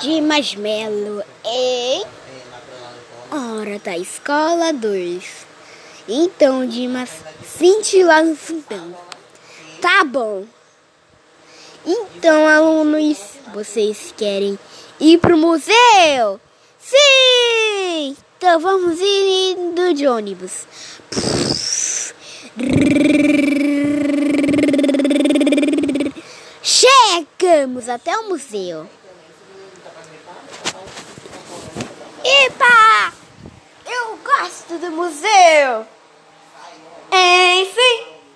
de marshmallow e hora da escola 2. Então, Dimas, sente lá no fundão. Tá bom. Então, alunos, vocês querem ir pro museu? Sim! Então vamos indo de ônibus. Chegamos até o museu. Museu!